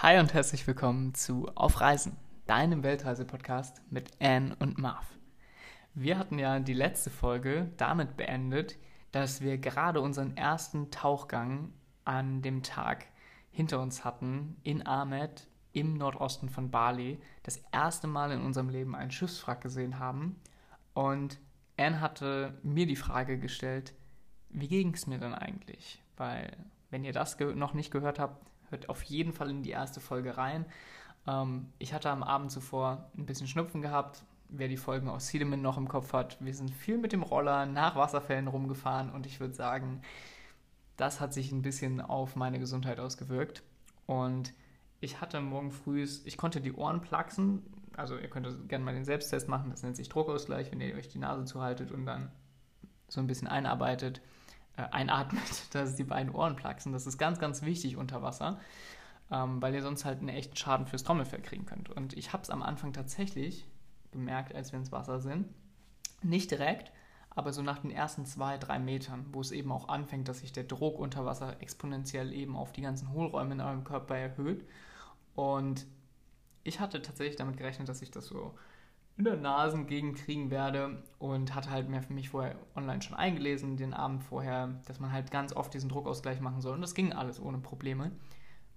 Hi und herzlich willkommen zu Auf Reisen, deinem Weltreise-Podcast mit Anne und Marv. Wir hatten ja die letzte Folge damit beendet, dass wir gerade unseren ersten Tauchgang an dem Tag hinter uns hatten in Ahmed im Nordosten von Bali. Das erste Mal in unserem Leben einen Schiffswrack gesehen haben. Und Anne hatte mir die Frage gestellt, wie ging es mir denn eigentlich? Weil, wenn ihr das noch nicht gehört habt, hört auf jeden Fall in die erste Folge rein. Ähm, ich hatte am Abend zuvor ein bisschen Schnupfen gehabt. Wer die Folgen aus Siedemann noch im Kopf hat, wir sind viel mit dem Roller nach Wasserfällen rumgefahren und ich würde sagen, das hat sich ein bisschen auf meine Gesundheit ausgewirkt. Und ich hatte morgen früh, ich konnte die Ohren plaxen. Also ihr könnt gerne mal den Selbsttest machen, das nennt sich Druckausgleich, wenn ihr euch die Nase zuhaltet und dann so ein bisschen einarbeitet, äh, einatmet, dass die beiden Ohren plaxen. Das ist ganz, ganz wichtig unter Wasser, ähm, weil ihr sonst halt einen echten Schaden fürs Trommelfell kriegen könnt. Und ich habe es am Anfang tatsächlich gemerkt, als wir ins Wasser sind. Nicht direkt, aber so nach den ersten zwei, drei Metern, wo es eben auch anfängt, dass sich der Druck unter Wasser exponentiell eben auf die ganzen Hohlräume in eurem Körper erhöht. Und ich hatte tatsächlich damit gerechnet, dass ich das so in der Nasengegend kriegen werde und hatte halt mir für mich vorher online schon eingelesen, den Abend vorher, dass man halt ganz oft diesen Druckausgleich machen soll. Und das ging alles ohne Probleme.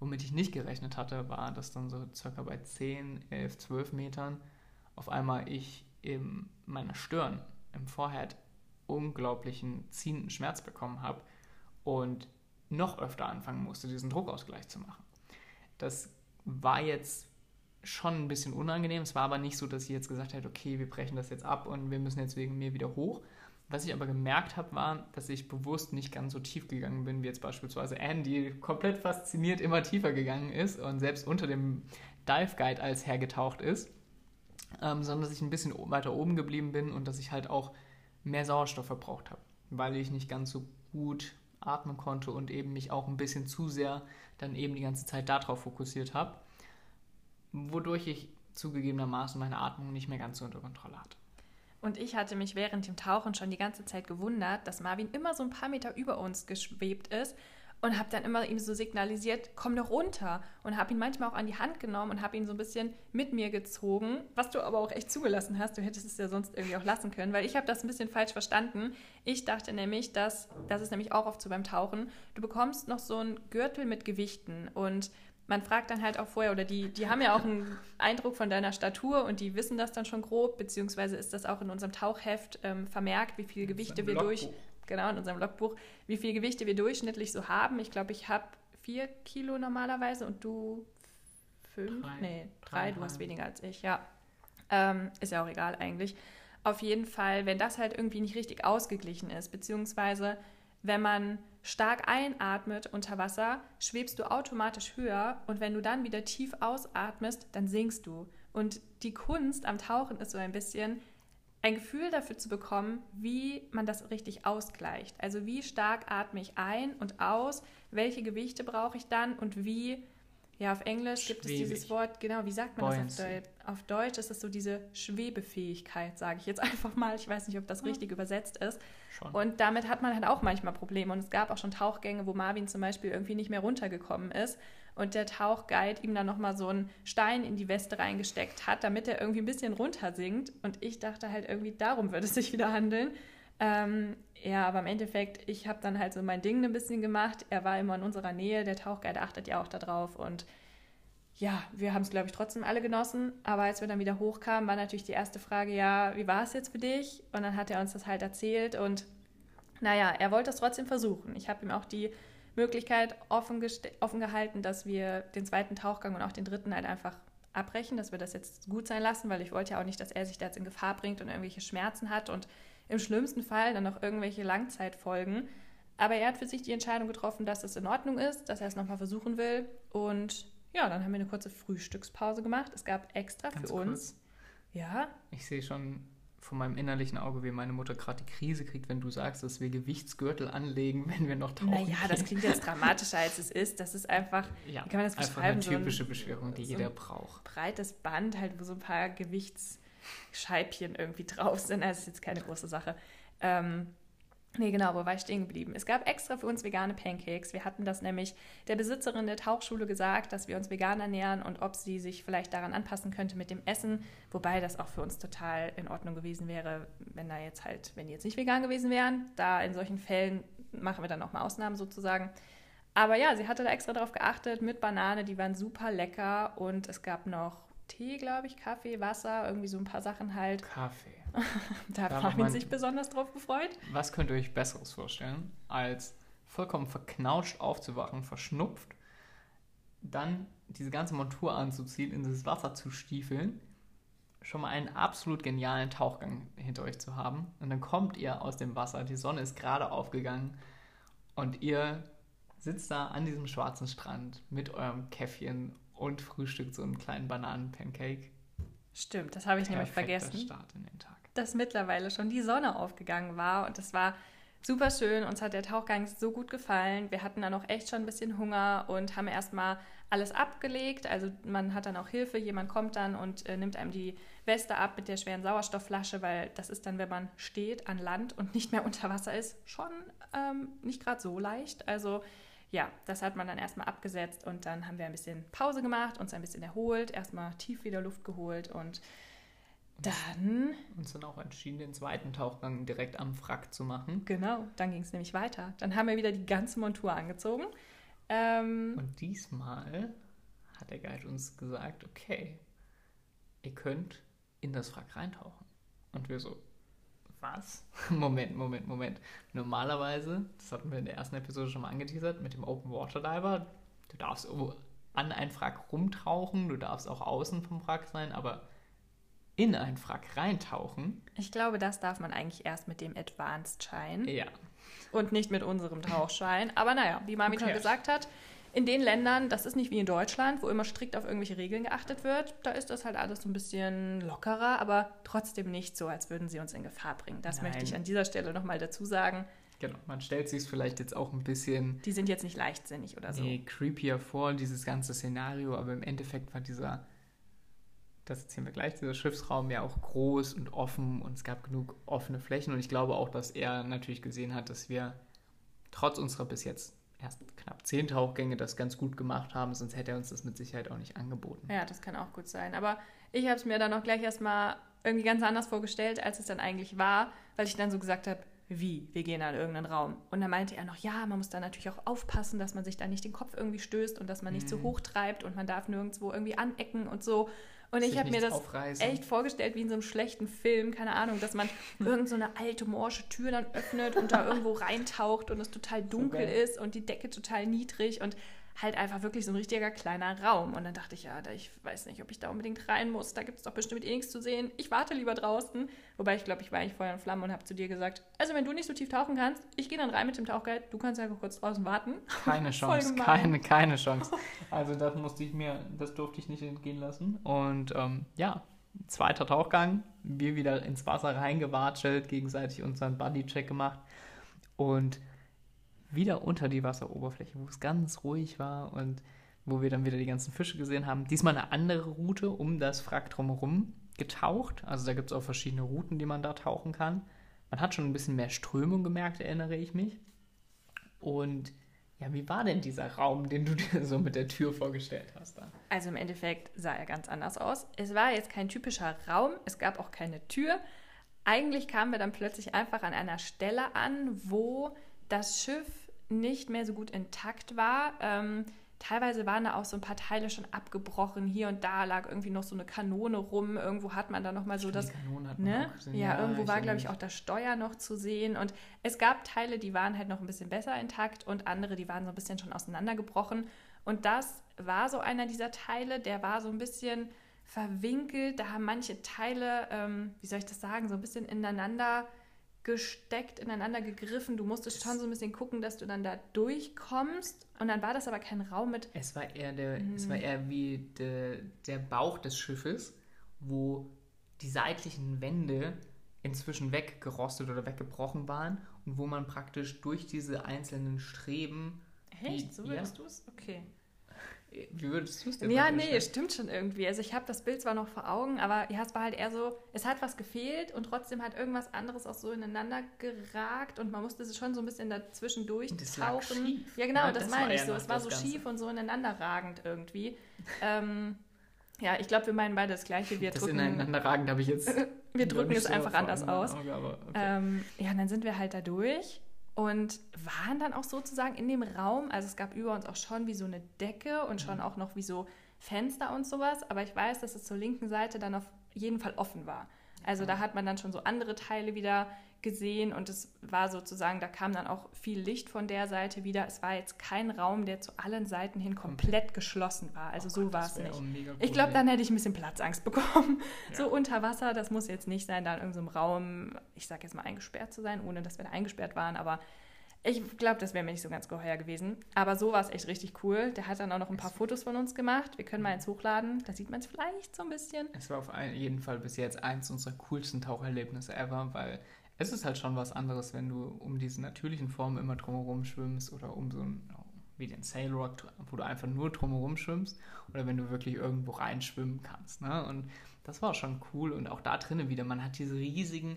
Womit ich nicht gerechnet hatte, war, dass dann so circa bei 10, 11, 12 Metern auf einmal ich in meiner Stirn im Vorherd unglaublichen ziehenden Schmerz bekommen habe und noch öfter anfangen musste, diesen Druckausgleich zu machen. Das war jetzt schon ein bisschen unangenehm. Es war aber nicht so, dass ich jetzt gesagt hätte, okay, wir brechen das jetzt ab und wir müssen jetzt wegen mir wieder hoch. Was ich aber gemerkt habe, war, dass ich bewusst nicht ganz so tief gegangen bin, wie jetzt beispielsweise die komplett fasziniert immer tiefer gegangen ist und selbst unter dem Dive Guide als hergetaucht ist, ähm, sondern dass ich ein bisschen weiter oben geblieben bin und dass ich halt auch mehr Sauerstoff verbraucht habe, weil ich nicht ganz so gut atmen konnte und eben mich auch ein bisschen zu sehr dann eben die ganze Zeit darauf fokussiert habe, wodurch ich zugegebenermaßen meine Atmung nicht mehr ganz so unter Kontrolle hatte. Und ich hatte mich während dem Tauchen schon die ganze Zeit gewundert, dass Marvin immer so ein paar Meter über uns geschwebt ist und habe dann immer ihm so signalisiert, komm doch runter und habe ihn manchmal auch an die Hand genommen und habe ihn so ein bisschen mit mir gezogen, was du aber auch echt zugelassen hast. Du hättest es ja sonst irgendwie auch lassen können, weil ich habe das ein bisschen falsch verstanden. Ich dachte nämlich, dass das ist nämlich auch oft so beim Tauchen, du bekommst noch so einen Gürtel mit Gewichten und man fragt dann halt auch vorher, oder die, die haben ja auch einen Eindruck von deiner Statur und die wissen das dann schon grob, beziehungsweise ist das auch in unserem Tauchheft ähm, vermerkt, wie viele Gewichte wir durch, genau, in unserem Logbuch, wie viele Gewichte wir durchschnittlich so haben. Ich glaube, ich habe vier Kilo normalerweise und du fünf? Drei. Nee, drei, du hast weniger als ich, ja. Ähm, ist ja auch egal eigentlich. Auf jeden Fall, wenn das halt irgendwie nicht richtig ausgeglichen ist, beziehungsweise wenn man stark einatmet unter Wasser, schwebst du automatisch höher und wenn du dann wieder tief ausatmest, dann sinkst du. Und die Kunst am Tauchen ist so ein bisschen, ein Gefühl dafür zu bekommen, wie man das richtig ausgleicht. Also wie stark atme ich ein und aus, welche Gewichte brauche ich dann und wie, ja, auf Englisch gibt es Schwebig. dieses Wort, genau, wie sagt man das Buoyancy. auf Deutsch? Auf Deutsch ist es so diese Schwebefähigkeit, sage ich jetzt einfach mal. Ich weiß nicht, ob das richtig übersetzt ist. Schon. Und damit hat man halt auch manchmal Probleme. Und es gab auch schon Tauchgänge, wo Marvin zum Beispiel irgendwie nicht mehr runtergekommen ist und der Tauchguide ihm dann nochmal so einen Stein in die Weste reingesteckt hat, damit er irgendwie ein bisschen runtersinkt. Und ich dachte halt irgendwie, darum würde es sich wieder handeln. Ähm, ja, aber im Endeffekt, ich habe dann halt so mein Ding ein bisschen gemacht. Er war immer in unserer Nähe, der Tauchguide achtet ja auch darauf und ja, wir haben es, glaube ich, trotzdem alle genossen. Aber als wir dann wieder hochkamen, war natürlich die erste Frage, ja, wie war es jetzt für dich? Und dann hat er uns das halt erzählt und naja, er wollte es trotzdem versuchen. Ich habe ihm auch die Möglichkeit offen, offen gehalten, dass wir den zweiten Tauchgang und auch den dritten halt einfach abbrechen, dass wir das jetzt gut sein lassen, weil ich wollte ja auch nicht, dass er sich da jetzt in Gefahr bringt und irgendwelche Schmerzen hat und im schlimmsten Fall dann noch irgendwelche Langzeitfolgen. Aber er hat für sich die Entscheidung getroffen, dass es in Ordnung ist, dass er es nochmal versuchen will. Und ja, dann haben wir eine kurze Frühstückspause gemacht. Es gab extra Ganz für uns. kurz. Ja, Ich sehe schon vor meinem innerlichen Auge, wie meine Mutter gerade die Krise kriegt, wenn du sagst, dass wir Gewichtsgürtel anlegen, wenn wir noch tauchen naja, das klingt jetzt dramatischer als es ist. Das ist einfach, ja, wie kann man das einfach beschreiben? eine So ein- typische Beschwerung, die so jeder braucht. breites Band, halt, wo so ein paar Gewichts, Scheibchen irgendwie drauf sind. Also ist jetzt keine große Sache. Ähm, Nee, genau, wo war ich stehen geblieben? Es gab extra für uns vegane Pancakes. Wir hatten das nämlich der Besitzerin der Tauchschule gesagt, dass wir uns vegan ernähren und ob sie sich vielleicht daran anpassen könnte mit dem Essen. Wobei das auch für uns total in Ordnung gewesen wäre, wenn da jetzt halt, wenn die jetzt nicht vegan gewesen wären. Da in solchen Fällen machen wir dann auch mal Ausnahmen sozusagen. Aber ja, sie hatte da extra drauf geachtet mit Banane, die waren super lecker und es gab noch Tee, glaube ich, Kaffee, Wasser, irgendwie so ein paar Sachen halt. Kaffee. Da hat man- sich besonders drauf gefreut. Was könnt ihr euch Besseres vorstellen, als vollkommen verknautscht aufzuwachen, verschnupft, dann diese ganze Montur anzuziehen, in das Wasser zu stiefeln, schon mal einen absolut genialen Tauchgang hinter euch zu haben. Und dann kommt ihr aus dem Wasser, die Sonne ist gerade aufgegangen und ihr sitzt da an diesem schwarzen Strand mit eurem Käffchen und frühstückt so einen kleinen Bananen-Pancake. Stimmt, das habe ich nämlich Perfekter vergessen. Start in den Tag. dass mittlerweile schon die Sonne aufgegangen war und das war super schön. Uns hat der Tauchgang so gut gefallen. Wir hatten dann auch echt schon ein bisschen Hunger und haben erstmal alles abgelegt. Also man hat dann auch Hilfe. Jemand kommt dann und äh, nimmt einem die Weste ab mit der schweren Sauerstoffflasche, weil das ist dann, wenn man steht an Land und nicht mehr unter Wasser ist, schon ähm, nicht gerade so leicht. Also ja, das hat man dann erstmal abgesetzt und dann haben wir ein bisschen Pause gemacht, uns ein bisschen erholt, erstmal tief wieder Luft geholt und dann Uns dann auch entschieden, den zweiten Tauchgang direkt am Wrack zu machen. Genau, dann ging es nämlich weiter. Dann haben wir wieder die ganze Montur angezogen. Ähm, Und diesmal hat der Guide uns gesagt, okay, ihr könnt in das Wrack reintauchen. Und wir so, was? Moment, Moment, Moment. Normalerweise, das hatten wir in der ersten Episode schon mal angeteasert, mit dem Open Water Diver, du darfst an ein Wrack rumtauchen, du darfst auch außen vom Wrack sein, aber in ein Wrack reintauchen, ich glaube, das darf man eigentlich erst mit dem Advanced-Schein ja, und nicht mit unserem Tauchschein. Aber naja, wie Mami Who schon gesagt hat, in den Ländern, das ist nicht wie in Deutschland, wo immer strikt auf irgendwelche Regeln geachtet wird, da ist das halt alles so ein bisschen lockerer, aber trotzdem nicht so, als würden sie uns in Gefahr bringen. Das möchte Nein. ich an dieser Stelle nochmal dazu sagen. genau. Man stellt sich vielleicht jetzt auch ein bisschen Die sind jetzt nicht leichtsinnig oder so. nee, creepier vor, dieses ganze Szenario, aber im Endeffekt war dieser, das erzählen wir gleich, dieser Schiffsraum ja auch groß und offen und es gab genug offene Flächen und ich glaube auch, dass er natürlich gesehen hat, dass wir trotz unserer bis jetzt erst knapp zehn Tauchgänge das ganz gut gemacht haben, sonst hätte er uns das mit Sicherheit auch nicht angeboten. Ja, das kann auch gut sein. Aber ich habe es mir dann auch gleich erstmal irgendwie ganz anders vorgestellt, als es dann eigentlich war, weil ich dann so gesagt habe, wie, wir gehen an irgendeinen Raum. Und dann meinte er noch, ja, man muss da natürlich auch aufpassen, dass man sich da nicht den Kopf irgendwie stößt und dass man nicht zu Mhm. hoch treibt und man darf nirgendwo irgendwie anecken und so. Und ich habe mir das aufreißen. echt vorgestellt wie in so einem schlechten Film, keine Ahnung, dass man irgend so eine alte morsche Tür dann öffnet und da irgendwo reintaucht und es total dunkel geil. ist und die Decke total niedrig und halt einfach wirklich so ein richtiger kleiner Raum. Und dann dachte ich, ja, ich weiß nicht, ob ich da unbedingt rein muss. Da gibt es doch bestimmt eh nichts zu sehen. Ich warte lieber draußen. Wobei ich glaube, ich war eigentlich Feuer und Flamme und habe zu dir gesagt, also wenn du nicht so tief tauchen kannst, ich gehe dann rein mit dem Tauchguide, du kannst einfach kurz draußen warten. Keine Chance, keine, keine Chance. Also das musste ich mir, das durfte ich nicht entgehen lassen. Und ähm, ja, zweiter Tauchgang, wir wieder ins Wasser reingewatschelt, gegenseitig unseren Buddy-Check gemacht und wieder unter die Wasseroberfläche, wo es ganz ruhig war und wo wir dann wieder die ganzen Fische gesehen haben. Diesmal eine andere Route um das Wrack drumherum getaucht. Also da gibt es auch verschiedene Routen, die man da tauchen kann. Man hat schon ein bisschen mehr Strömung gemerkt, erinnere ich mich. Und ja, wie war denn dieser Raum, den du dir so mit der Tür vorgestellt hast? Da? Also im Endeffekt sah er ganz anders aus. Es war jetzt kein typischer Raum, es gab auch keine Tür. Eigentlich kamen wir dann plötzlich einfach an einer Stelle an, wo das Schiff nicht mehr so gut intakt war. Ähm, teilweise waren da auch so ein paar Teile schon abgebrochen. Hier und da lag irgendwie noch so eine Kanone rum. Irgendwo hat man dann noch mal so das Ne? gesehen. Ja, irgendwo war, glaube ich, auch das Steuer noch zu sehen. Und es gab Teile, die waren halt noch ein bisschen besser intakt und andere, die waren so ein bisschen schon auseinandergebrochen. Und das war so einer dieser Teile, der war so ein bisschen verwinkelt. Da haben manche Teile, ähm, wie soll ich das sagen, so ein bisschen ineinander gesteckt, ineinander gegriffen. Du musstest schon so ein bisschen gucken, dass du dann da durchkommst. Und dann war das aber kein Raum mit Es war eher, der, es Mhm. war eher wie der, der Bauch des Schiffes, wo die seitlichen Wände inzwischen weggerostet oder weggebrochen waren und wo man praktisch durch diese einzelnen Streben Echt? Die- So ja. würdest du es? Okay. Wie würdest du es denn Ja, nee, stimmt schon irgendwie. Also ich habe das Bild zwar noch vor Augen, aber ja, es war halt eher so, es hat was gefehlt und trotzdem hat irgendwas anderes auch so ineinander geragt und man musste schon so ein bisschen dazwischen Das durchtauchen. schief. Ja, genau, Ja, das, das meine ich so. Es war das so Ganze. schief und so ineinander ragend irgendwie. ähm, ja, ich glaube, wir meinen beide das Gleiche. Wir Das drücken, ineinander ragend habe ich jetzt. wir drücken es einfach anders aus. Auge, aber okay. Ähm, ja, und dann sind wir halt da durch und waren dann auch sozusagen in dem Raum. Also es gab über uns auch schon wie so eine Decke und schon auch noch wie so Fenster und sowas. Aber ich weiß, dass es zur linken Seite dann auf jeden Fall offen war. Also da hat man dann schon so andere Teile wieder gesehen und es war sozusagen, da kam dann auch viel Licht von der Seite wieder. Es war jetzt kein Raum, der zu allen Seiten hin komplett geschlossen war. Also Oh so war es nicht. Ich glaube, dann hätte ich ein bisschen Platzangst bekommen. Ja. So unter Wasser, das muss jetzt nicht sein, da in irgendeinem Raum, ich sag jetzt mal, eingesperrt zu sein, ohne dass wir da eingesperrt waren, aber ich glaube, das wäre mir nicht so ganz geheuer gewesen. Aber so war es echt richtig cool. Der hat dann auch noch ein paar Fotos von uns gemacht. Wir können mal eins hochladen. Da sieht man es vielleicht so ein bisschen. Es war auf jeden Fall bis jetzt eins unserer coolsten Taucherlebnisse ever, weil es ist halt schon was anderes, wenn du um diese natürlichen Formen immer drumherum schwimmst oder um so ein, wie den Sail Rock, wo du einfach nur drumherum schwimmst oder wenn du wirklich irgendwo reinschwimmen kannst. Ne? Und das war schon cool und auch da drinnen wieder, man hat diese riesigen,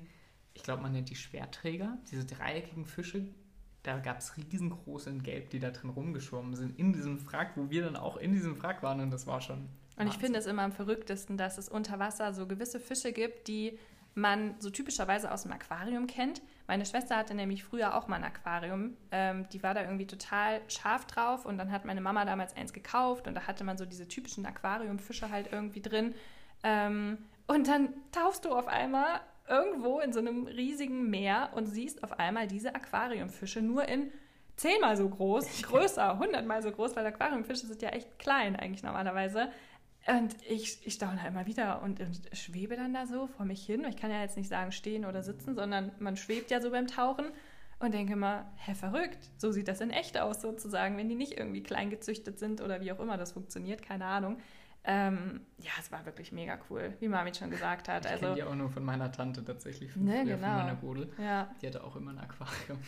ich glaube, man nennt die Schwerträger, diese dreieckigen Fische. Da gab es riesengroße in Gelb, die da drin rumgeschwommen sind, in diesem Wrack, wo wir dann auch in diesem Wrack waren und das war schon. Und ich Wahnsinn. finde es immer am verrücktesten, dass es unter Wasser so gewisse Fische gibt, die man so typischerweise aus dem Aquarium kennt. Meine Schwester hatte nämlich früher auch mal ein Aquarium. Ähm, die war da irgendwie total scharf drauf und dann hat meine Mama damals eins gekauft und da hatte man so diese typischen Aquariumfische halt irgendwie drin. Ähm, und dann tauchst du auf einmal irgendwo in so einem riesigen Meer und siehst auf einmal diese Aquariumfische nur in zehnmal so groß, größer, hundertmal so groß, weil Aquariumfische sind ja echt klein eigentlich normalerweise. Und ich, ich staune halt mal wieder und, und schwebe dann da so vor mich hin. Ich kann ja jetzt nicht sagen stehen oder sitzen, sondern man schwebt ja so beim Tauchen und denke mal, hä, verrückt. So sieht das in echt aus sozusagen, wenn die nicht irgendwie klein gezüchtet sind oder wie auch immer das funktioniert, keine Ahnung. Ähm, ja, es war wirklich mega cool, wie Mami schon gesagt hat. Ich Also, kenne die auch nur von meiner Tante tatsächlich, von, Ne, genau. von meiner Godel. ja, Die hatte auch immer ein Aquarium.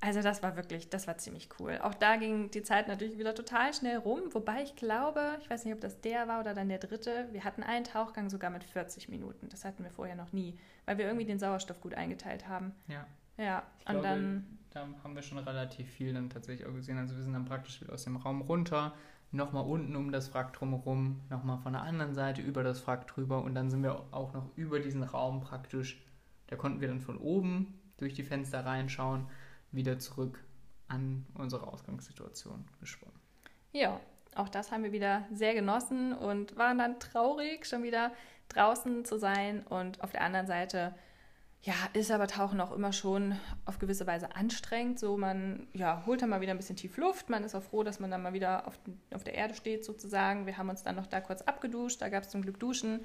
Also das war wirklich, das war ziemlich cool. Auch da ging die Zeit natürlich wieder total schnell rum, wobei ich glaube, ich weiß nicht, ob das der war oder dann der dritte, wir hatten einen Tauchgang sogar mit 40 Minuten. Das hatten wir vorher noch nie, weil wir irgendwie den Sauerstoff gut eingeteilt haben. Ja, Ja, ich und glaube, dann, da haben wir schon relativ viel dann tatsächlich auch gesehen. Also wir sind dann praktisch wieder aus dem Raum runter, nochmal unten um das Wrack drumherum, nochmal von der anderen Seite über das Wrack drüber und dann sind wir auch noch über diesen Raum praktisch, da konnten wir dann von oben durch die Fenster reinschauen, wieder zurück an unsere Ausgangssituation geschwommen. ja, auch das haben wir wieder sehr genossen und waren dann traurig, schon wieder draußen zu sein. Und auf der anderen Seite, ja, ist aber Tauchen auch immer schon auf gewisse Weise anstrengend. So, man ja, holt dann mal wieder ein bisschen tief Luft. Man ist auch froh, dass man dann mal wieder auf, auf der Erde steht, sozusagen. Wir haben uns dann noch da kurz abgeduscht. Da gab es zum Glück Duschen.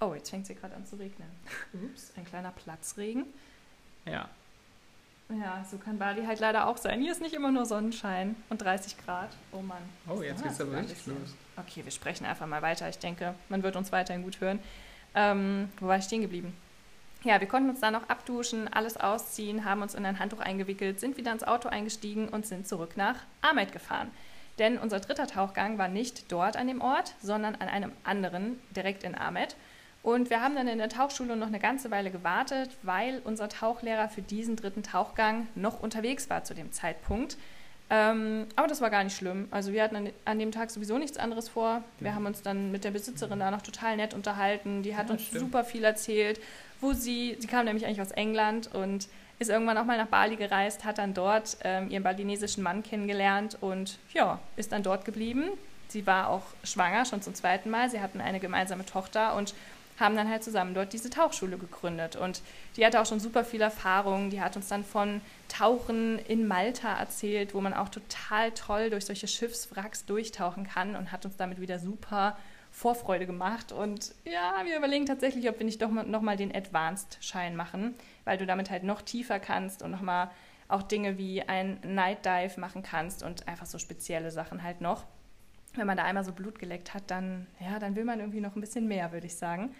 Oh, jetzt fängt es hier gerade an zu regnen. Ups, ein kleiner Platzregen. Ja, Ja, so kann Bali halt leider auch sein. Hier ist nicht immer nur Sonnenschein und 30 Grad. Oh Mann. Oh, jetzt Ah, geht's aber richtig los. Okay, wir sprechen einfach mal weiter. Ich denke, man wird uns weiterhin gut hören. Ähm, wo war ich stehen geblieben? Ja, wir konnten uns dann noch abduschen, alles ausziehen, haben uns in ein Handtuch eingewickelt, sind wieder ins Auto eingestiegen und sind zurück nach Ahmed gefahren. Denn unser dritter Tauchgang war nicht dort an dem Ort, sondern an einem anderen, direkt in Ahmed. Und wir haben dann in der Tauchschule noch eine ganze Weile gewartet, weil unser Tauchlehrer für diesen dritten Tauchgang noch unterwegs war zu dem Zeitpunkt. Ähm, aber das war gar nicht schlimm. Also wir hatten an, an dem Tag sowieso nichts anderes vor. Wir Ja. haben uns dann mit der Besitzerin da noch total nett unterhalten. Die hat Ja, uns stimmt. super viel erzählt, wo sie, sie kam nämlich eigentlich aus England und ist irgendwann auch mal nach Bali gereist, hat dann dort ähm, ihren balinesischen Mann kennengelernt und ja, ist dann dort geblieben. Sie war auch schwanger, schon zum zweiten Mal. Sie hatten eine gemeinsame Tochter und haben dann halt zusammen dort diese Tauchschule gegründet. Und die hatte auch schon super viel Erfahrung. Die hat uns dann von Tauchen in Malta erzählt, wo man auch total toll durch solche Schiffswracks durchtauchen kann und hat uns damit wieder super Vorfreude gemacht. Und ja, wir überlegen tatsächlich, ob wir nicht doch mal, noch mal den Advanced-Schein machen, weil du damit halt noch tiefer kannst und noch mal auch Dinge wie ein Night Dive machen kannst und einfach so spezielle Sachen halt noch. Wenn man da einmal so Blut geleckt hat, dann, ja, dann will man irgendwie noch ein bisschen mehr, würde ich sagen.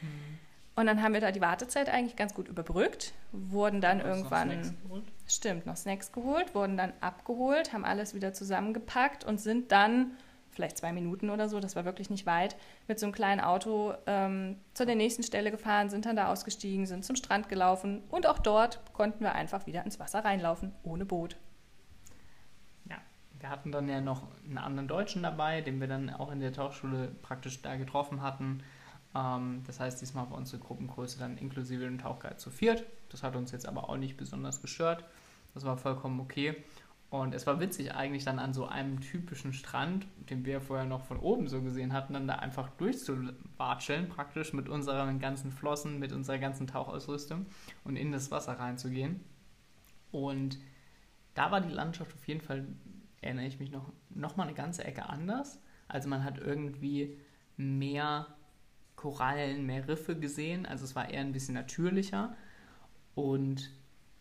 Und dann haben wir da die Wartezeit eigentlich ganz gut überbrückt, wurden dann Hast du noch irgendwann, Snacks geholt? stimmt, noch Snacks geholt, wurden dann abgeholt, haben alles wieder zusammengepackt und sind dann vielleicht zwei Minuten oder so, das war wirklich nicht weit, mit so einem kleinen Auto ähm, zu der nächsten Stelle gefahren, sind dann da ausgestiegen, sind zum Strand gelaufen und auch dort konnten wir einfach wieder ins Wasser reinlaufen, ohne Boot. Wir hatten dann ja noch einen anderen Deutschen dabei, den wir dann auch in der Tauchschule praktisch da getroffen hatten. Ähm, das heißt, diesmal war unsere Gruppengröße dann inklusive dem Tauchguide zu viert. Das hat uns jetzt aber auch nicht besonders gestört. Das war vollkommen okay. Und es war witzig eigentlich dann an so einem typischen Strand, den wir vorher noch von oben so gesehen hatten, dann da einfach durchzuwatscheln, praktisch mit unseren ganzen Flossen, mit unserer ganzen Tauchausrüstung und in das Wasser reinzugehen. Und da war die Landschaft auf jeden Fall, erinnere ich mich noch, noch mal eine ganze Ecke anders. Also man hat irgendwie mehr Korallen, mehr Riffe gesehen. Also es war eher ein bisschen natürlicher. Und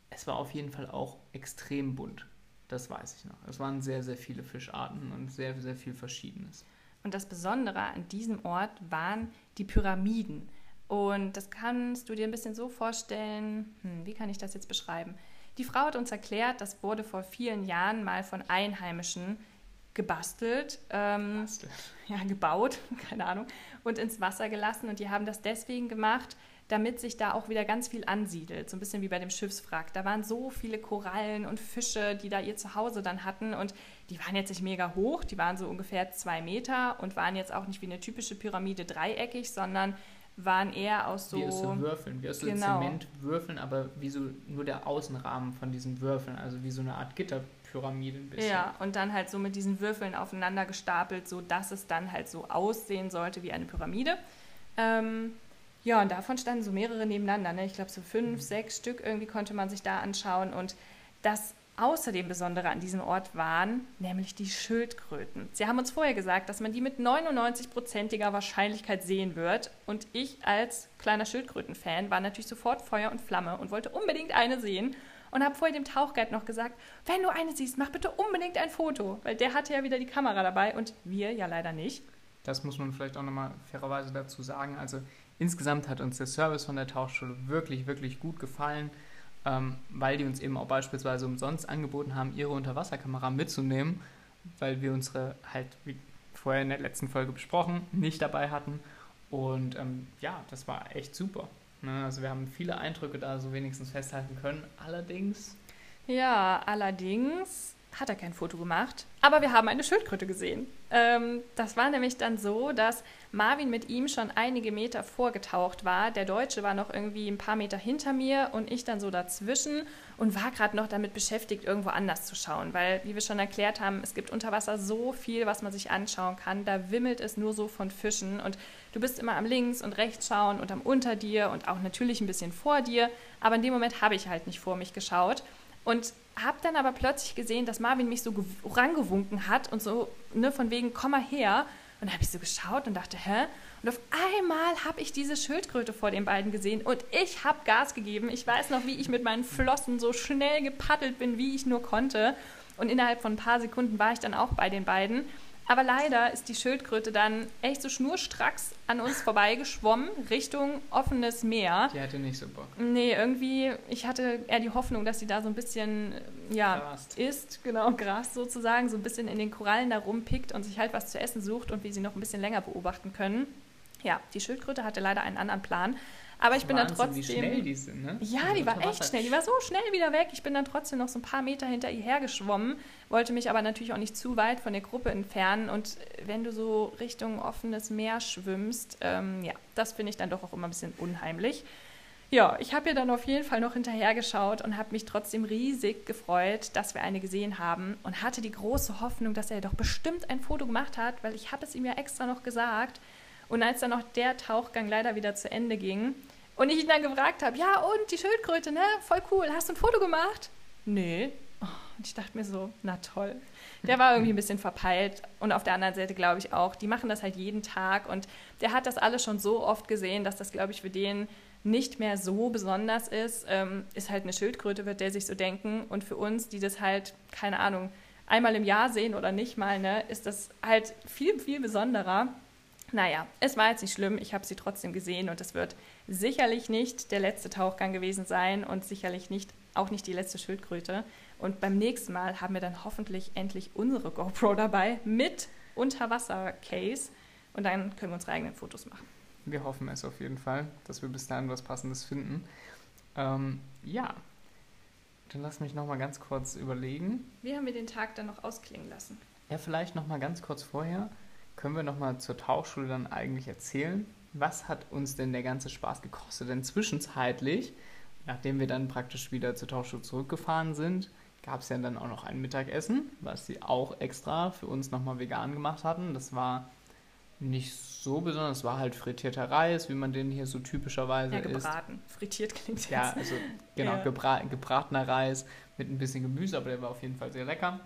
es war auf jeden Fall auch extrem bunt. Das weiß ich noch. Es waren sehr, sehr viele Fischarten und sehr, sehr viel Verschiedenes. Und das Besondere an diesem Ort waren die Pyramiden. Und das kannst du dir ein bisschen so vorstellen, hm, wie kann ich das jetzt beschreiben? Die Frau hat uns erklärt, das wurde vor vielen Jahren mal von Einheimischen gebastelt, ähm, Bastel. ja, gebaut, keine Ahnung, und ins Wasser gelassen. Und die haben das deswegen gemacht, damit sich da auch wieder ganz viel ansiedelt. So ein bisschen wie bei dem Schiffswrack. Da waren so viele Korallen und Fische, die da ihr Zuhause dann hatten. Und die waren jetzt nicht mega hoch, die waren so ungefähr zwei Meter und waren jetzt auch nicht wie eine typische Pyramide dreieckig, sondern waren eher aus so. wie aus so Würfeln, wie aus so Genau. Zementwürfeln, aber wie so nur der Außenrahmen von diesen Würfeln, also wie so eine Art Gitterpyramide ein bisschen. Ja, und dann halt so mit diesen Würfeln aufeinander gestapelt, so dass es dann halt so aussehen sollte wie eine Pyramide. Ähm, ja, und davon standen so mehrere nebeneinander. Ne? Ich glaube, so fünf, sechs Stück irgendwie konnte man sich da anschauen. Und das außerdem Besondere an diesem Ort waren nämlich die Schildkröten. Sie haben uns vorher gesagt, dass man die mit 99-prozentiger Wahrscheinlichkeit sehen wird. Und ich als kleiner Schildkröten-Fan war natürlich sofort Feuer und Flamme und wollte unbedingt eine sehen. Und habe vorher dem Tauchguide noch gesagt, wenn du eine siehst, mach bitte unbedingt ein Foto. Weil der hatte ja wieder die Kamera dabei und wir ja leider nicht. Das muss man vielleicht auch nochmal fairerweise dazu sagen. Also insgesamt hat uns der Service von der Tauchschule wirklich, wirklich gut gefallen, ähm, weil die uns eben auch beispielsweise umsonst angeboten haben, ihre Unterwasserkamera mitzunehmen, weil wir unsere halt, wie vorher in der letzten Folge besprochen, nicht dabei hatten. Und ähm, ja, das war echt super. Ne? Also wir haben viele Eindrücke da so wenigstens festhalten können. Allerdings Ja, allerdings hat er kein Foto gemacht, aber wir haben eine Schildkröte gesehen. Ähm, das war nämlich dann so, dass Marvin mit ihm schon einige Meter vorgetaucht war. Der Deutsche war noch irgendwie ein paar Meter hinter mir und ich dann so dazwischen und war gerade noch damit beschäftigt, irgendwo anders zu schauen, weil, wie wir schon erklärt haben, es gibt unter Wasser so viel, was man sich anschauen kann. Da wimmelt es nur so von Fischen und du bist immer am links und rechts schauen und am unter dir und auch natürlich ein bisschen vor dir, aber in dem Moment habe ich halt nicht vor mich geschaut. Und habe dann aber plötzlich gesehen, dass Marvin mich so gew- rangewunken hat und so, ne, von wegen, komm mal her. Und da habe ich so geschaut und dachte, hä? Und auf einmal habe ich diese Schildkröte vor den beiden gesehen und ich habe Gas gegeben. Ich weiß noch, wie ich mit meinen Flossen so schnell gepaddelt bin, wie ich nur konnte. Und innerhalb von ein paar Sekunden war ich dann auch bei den beiden. Aber leider ist die Schildkröte dann echt so schnurstracks an uns vorbeigeschwommen, Richtung offenes Meer. die hatte nicht so Bock. Nee, irgendwie, ich hatte eher die Hoffnung, dass sie da so ein bisschen, ja, Grast. isst, genau, Gras sozusagen, so ein bisschen in den Korallen da rumpickt und sich halt was zu essen sucht und wir sie noch ein bisschen länger beobachten können. Ja, die Schildkröte hatte leider einen anderen Plan. Aber ich bin dann Wahnsinn, trotzdem. Wie schnell die sind, ne? Ja, Also die war echt schnell. Die war so schnell wieder weg. Ich bin dann trotzdem noch so ein paar Meter hinter ihr hergeschwommen, wollte mich aber natürlich auch nicht zu weit von der Gruppe entfernen. Und wenn du so Richtung offenes Meer schwimmst, ähm, ja, das finde ich dann doch auch immer ein bisschen unheimlich. Ja, ich habe ihr dann auf jeden Fall noch hinterhergeschaut und habe mich trotzdem riesig gefreut, dass wir eine gesehen haben und hatte die große Hoffnung, dass er doch bestimmt ein Foto gemacht hat, weil ich habe es ihm ja extra noch gesagt. Und als dann noch der Tauchgang leider wieder zu Ende ging und ich ihn dann gefragt habe, ja und die Schildkröte, ne, voll cool, hast du ein Foto gemacht? Nee. Oh, und ich dachte mir so, na toll. Der war irgendwie ein bisschen verpeilt und auf der anderen Seite glaube ich auch, die machen das halt jeden Tag und der hat das alles schon so oft gesehen, dass das glaube ich für den nicht mehr so besonders ist. Ähm, ist halt eine Schildkröte, wird der sich so denken und für uns, die das halt, keine Ahnung, einmal im Jahr sehen oder nicht mal, ne, ist das halt viel, viel besonderer. Naja, es war jetzt nicht schlimm, ich habe sie trotzdem gesehen und es wird sicherlich nicht der letzte Tauchgang gewesen sein und sicherlich nicht, auch nicht die letzte Schildkröte. Und beim nächsten Mal haben wir dann hoffentlich endlich unsere GoPro dabei mit Unterwasser-Case und dann können wir unsere eigenen Fotos machen. Wir hoffen es auf jeden Fall, dass wir bis dahin was Passendes finden. Ähm, ja, dann lass mich nochmal ganz kurz überlegen. Wie haben wir den Tag dann noch ausklingen lassen? Ja, vielleicht nochmal ganz kurz vorher. Können wir nochmal zur Tauchschule dann eigentlich erzählen? Was hat uns denn der ganze Spaß gekostet? Denn zwischenzeitlich, nachdem wir dann praktisch wieder zur Tauchschule zurückgefahren sind, gab es ja dann auch noch ein Mittagessen, was sie auch extra für uns nochmal vegan gemacht hatten. Das war nicht so besonders, es war halt frittierter Reis, wie man den hier so typischerweise Ja, isst. gebraten. Frittiert klingt Ja, jetzt. also genau, Ja. gebra gebratener Reis mit ein bisschen Gemüse, aber der war auf jeden Fall sehr lecker.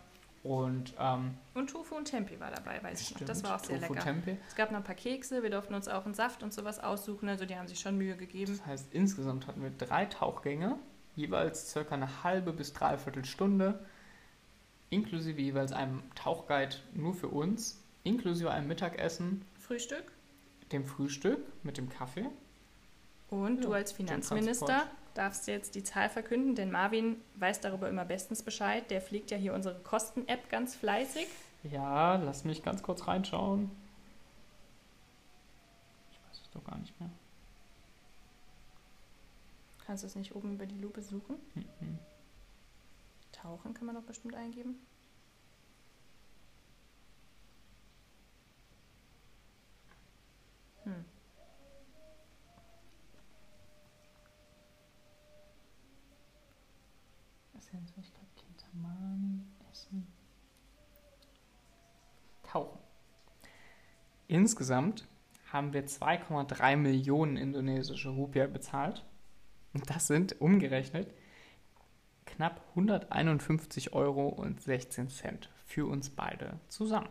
Und ähm, Und Tofu und Tempeh war dabei, weiß ich noch. stimmt, Das war auch sehr Tofu lecker. Tempeh. Es gab noch ein paar Kekse, wir durften uns auch einen Saft und sowas aussuchen, also die haben sich schon Mühe gegeben. Das heißt, insgesamt hatten wir drei Tauchgänge, jeweils circa eine halbe bis dreiviertel Stunde, inklusive jeweils einem Tauchguide nur für uns, inklusive einem Mittagessen, Frühstück. dem Frühstück mit dem Kaffee. Und du Ja, als den Finanzminister. Darfst jetzt die Zahl verkünden, denn Marvin weiß darüber immer bestens Bescheid. Der pflegt ja hier unsere Kosten-App ganz fleißig. Ja, lass mich ganz kurz reinschauen. Ich weiß es doch gar nicht mehr. Kannst du es nicht oben über die Lupe suchen? Mhm. Tauchen kann man doch bestimmt eingeben. Hm. Sehenswürdigkeit Kintamani, Essen. Tauchen. Insgesamt haben wir 2,3 Millionen indonesische Rupiah bezahlt. Und das sind umgerechnet knapp 151 Euro und 16 Cent für uns beide zusammen.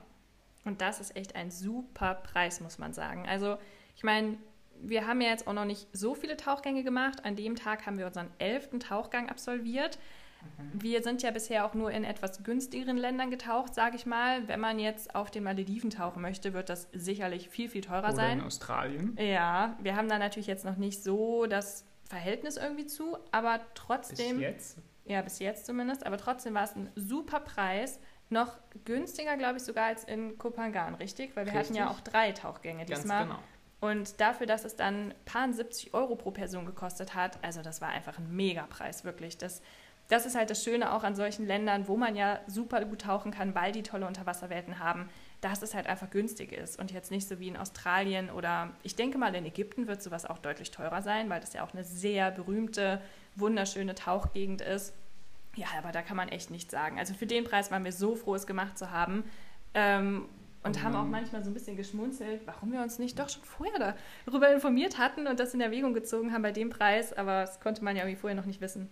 Und das ist echt ein super Preis, muss man sagen. Also, ich meine, wir haben ja jetzt auch noch nicht so viele Tauchgänge gemacht. An dem Tag haben wir unseren elften Tauchgang absolviert. Wir sind ja bisher auch nur in etwas günstigeren Ländern getaucht, sage ich mal. Wenn man jetzt auf den Malediven tauchen möchte, wird das sicherlich viel, viel teurer Oder sein. in Australien. Ja, wir haben da natürlich jetzt noch nicht so das Verhältnis irgendwie zu, aber Bis trotzdem, jetzt. ja, bis jetzt zumindest, aber trotzdem war es ein super Preis. Noch günstiger, glaube ich, sogar als in Kopangan, richtig? Weil wir hatten ja auch Richtig. drei Tauchgänge Ganz diesmal. genau. Und dafür, dass es dann paar 70 Euro pro Person gekostet hat, also das war einfach ein Megapreis, wirklich. Das, das ist halt das Schöne auch an solchen Ländern, wo man ja super gut tauchen kann, weil die tolle Unterwasserwelten haben, dass es halt einfach günstig ist und jetzt nicht so wie in Australien oder ich denke mal in Ägypten wird sowas auch deutlich teurer sein, weil das ja auch eine sehr berühmte, wunderschöne Tauchgegend ist. Ja, aber da kann man echt nichts sagen. Also für den Preis waren wir so froh, es gemacht zu haben. Ähm, und Und haben auch man- manchmal so ein bisschen geschmunzelt, warum wir uns nicht doch schon vorher darüber informiert hatten und das in Erwägung gezogen haben bei dem Preis, aber das konnte man ja irgendwie vorher noch nicht wissen.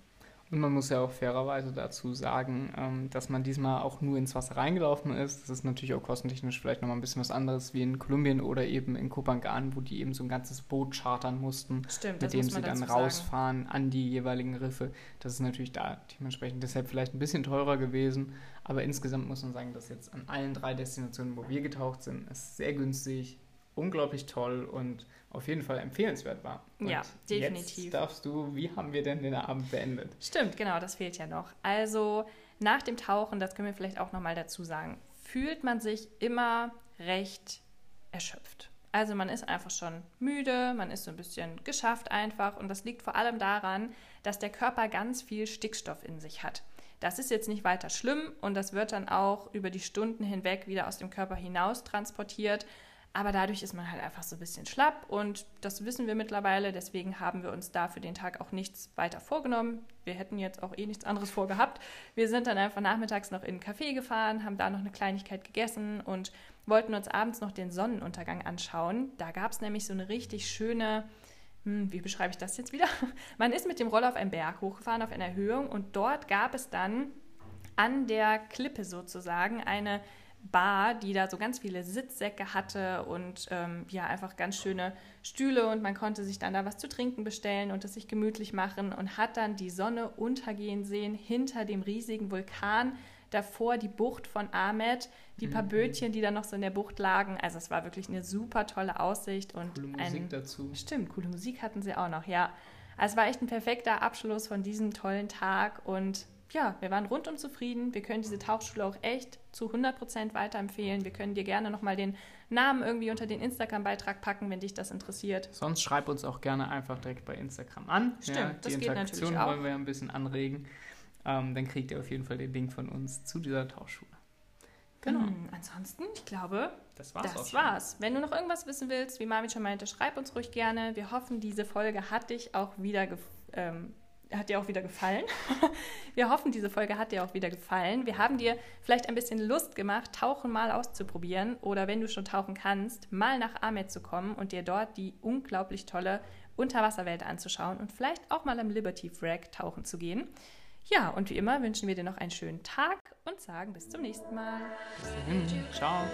Und man muss ja auch fairerweise dazu sagen, ähm, dass man diesmal auch nur ins Wasser reingelaufen ist. Das ist natürlich auch kostentechnisch vielleicht nochmal ein bisschen was anderes wie in Kolumbien oder eben in Kopangan, wo die eben so ein ganzes Boot chartern mussten, Stimmt, das mit dem sie dann dazu sagen. rausfahren an die jeweiligen Riffe. Das ist natürlich da dementsprechend deshalb vielleicht ein bisschen teurer gewesen. Aber insgesamt muss man sagen, dass jetzt an allen drei Destinationen, wo wir getaucht sind, es sehr günstig, unglaublich toll und auf jeden Fall empfehlenswert war. Und Ja, definitiv. Jetzt darfst du, wie haben wir denn den Abend beendet? Stimmt, genau, das fehlt ja noch. Also nach dem Tauchen, das können wir vielleicht auch nochmal dazu sagen, fühlt man sich immer recht erschöpft. Also man ist einfach schon müde, man ist so ein bisschen geschafft einfach und das liegt vor allem daran, dass der Körper ganz viel Stickstoff in sich hat. Das ist jetzt nicht weiter schlimm und das wird dann auch über die Stunden hinweg wieder aus dem Körper hinaus transportiert. Aber dadurch ist man halt einfach so ein bisschen schlapp und das wissen wir mittlerweile. Deswegen haben wir uns da für den Tag auch nichts weiter vorgenommen. Wir hätten jetzt auch eh nichts anderes vorgehabt. Wir sind dann einfach nachmittags noch in einen Café gefahren, haben da noch eine Kleinigkeit gegessen und wollten uns abends noch den Sonnenuntergang anschauen. Da gab es nämlich so eine richtig schöne, hm, wie beschreibe ich das jetzt wieder? Man ist mit dem Roller auf einen Berg hochgefahren, auf einer Erhöhung und dort gab es dann an der Klippe sozusagen eine Bar, die da so ganz viele Sitzsäcke hatte und ähm, ja, einfach ganz schöne Stühle und man konnte sich dann da was zu trinken bestellen und es sich gemütlich machen und hat dann die Sonne untergehen sehen hinter dem riesigen Vulkan. Davor die Bucht von Ahmed, die paar Mhm. Bötchen, die da noch so in der Bucht lagen. Also es war wirklich eine super tolle Aussicht und Coole Musik ein dazu. Stimmt, coole Musik hatten sie auch noch, ja. Also es war echt ein perfekter Abschluss von diesem tollen Tag und ja, wir waren rundum zufrieden. Wir können diese Tauchschule auch echt zu 100% weiterempfehlen. Wir können dir gerne nochmal den Namen irgendwie unter den Instagram-Beitrag packen, wenn dich das interessiert. Sonst schreib uns auch gerne einfach direkt bei Instagram an. Stimmt, ja, das die geht Interaktion natürlich auch. wollen wir ja ein bisschen anregen. Ähm, dann kriegt ihr auf jeden Fall den Link von uns zu dieser Tauchschule. Genau. Hm, ansonsten, ich glaube, Das war's das war's. Wenn du noch irgendwas wissen willst, wie Marvin schon meinte, schreib uns ruhig gerne. Wir hoffen, diese Folge hat dich auch wieder ähm, hat dir auch wieder gefallen. Wir hoffen, diese Folge hat dir auch wieder gefallen. Wir haben dir vielleicht ein bisschen Lust gemacht, Tauchen mal auszuprobieren oder wenn du schon tauchen kannst, mal nach Ahmed zu kommen und dir dort die unglaublich tolle Unterwasserwelt anzuschauen und vielleicht auch mal am Liberty Frag tauchen zu gehen. Ja, und wie immer wünschen wir dir noch einen schönen Tag und sagen bis zum nächsten Mal. Bis dahin. Ciao.